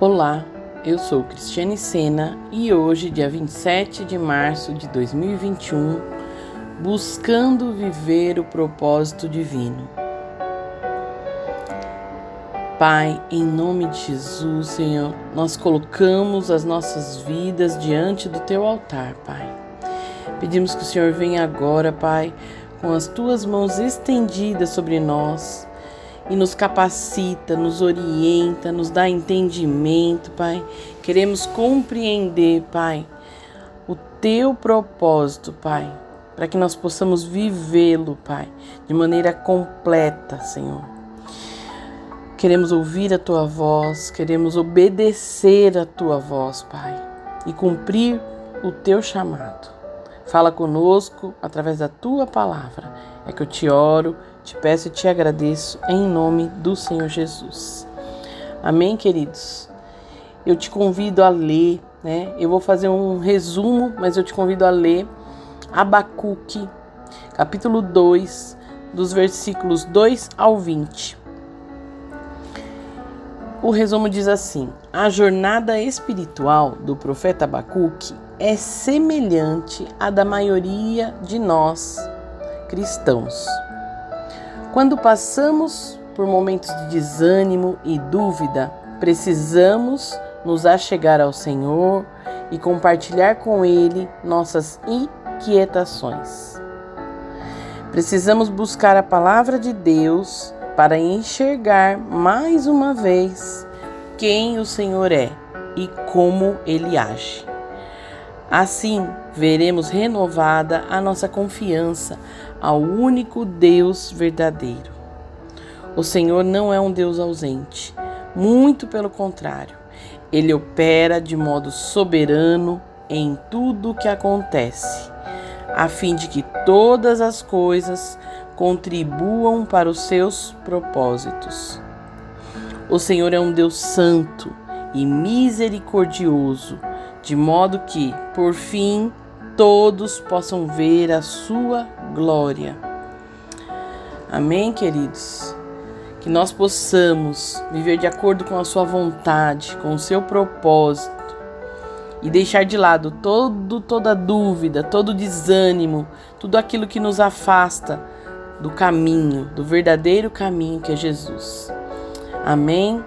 Olá, eu sou Cristiane Sena e hoje, dia 27 de março de 2021, buscando viver o propósito divino. Pai, em nome de Jesus, Senhor, nós colocamos as nossas vidas diante do teu altar, Pai. Pedimos que o Senhor venha agora, Pai, com as tuas mãos estendidas sobre nós e nos capacita, nos orienta, nos dá entendimento, Pai. Queremos compreender, Pai, o teu propósito, Pai, para que nós possamos vivê-lo, Pai, de maneira completa, Senhor. Queremos ouvir a tua voz, queremos obedecer a tua voz, Pai, e cumprir o teu chamado. Fala conosco através da tua palavra. É que eu te oro, te peço e te agradeço em nome do Senhor Jesus. Amém, queridos? Eu te convido a ler, né? Eu vou fazer um resumo, mas eu te convido a ler Abacuque, capítulo 2, dos versículos 2 ao 20. O resumo diz assim: A jornada espiritual do profeta Abacuque é semelhante à da maioria de nós cristãos. Quando passamos por momentos de desânimo e dúvida, precisamos nos achegar ao Senhor e compartilhar com Ele nossas inquietações. Precisamos buscar a palavra de Deus para enxergar mais uma vez quem o Senhor é e como ele age. Assim, veremos renovada a nossa confiança ao único Deus verdadeiro. O Senhor não é um Deus ausente, muito pelo contrário, ele opera de modo soberano em tudo o que acontece, a fim de que todas as coisas contribuam para os seus propósitos. O Senhor é um Deus santo e misericordioso de modo que, por fim, todos possam ver a sua glória. Amém, queridos? Que nós possamos viver de acordo com a sua vontade, com o seu propósito e deixar de lado todo, toda dúvida, todo desânimo, tudo aquilo que nos afasta do caminho, do verdadeiro caminho que é Jesus. Amém?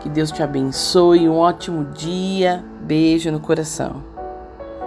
Que Deus te abençoe, um ótimo dia. Beijo no coração.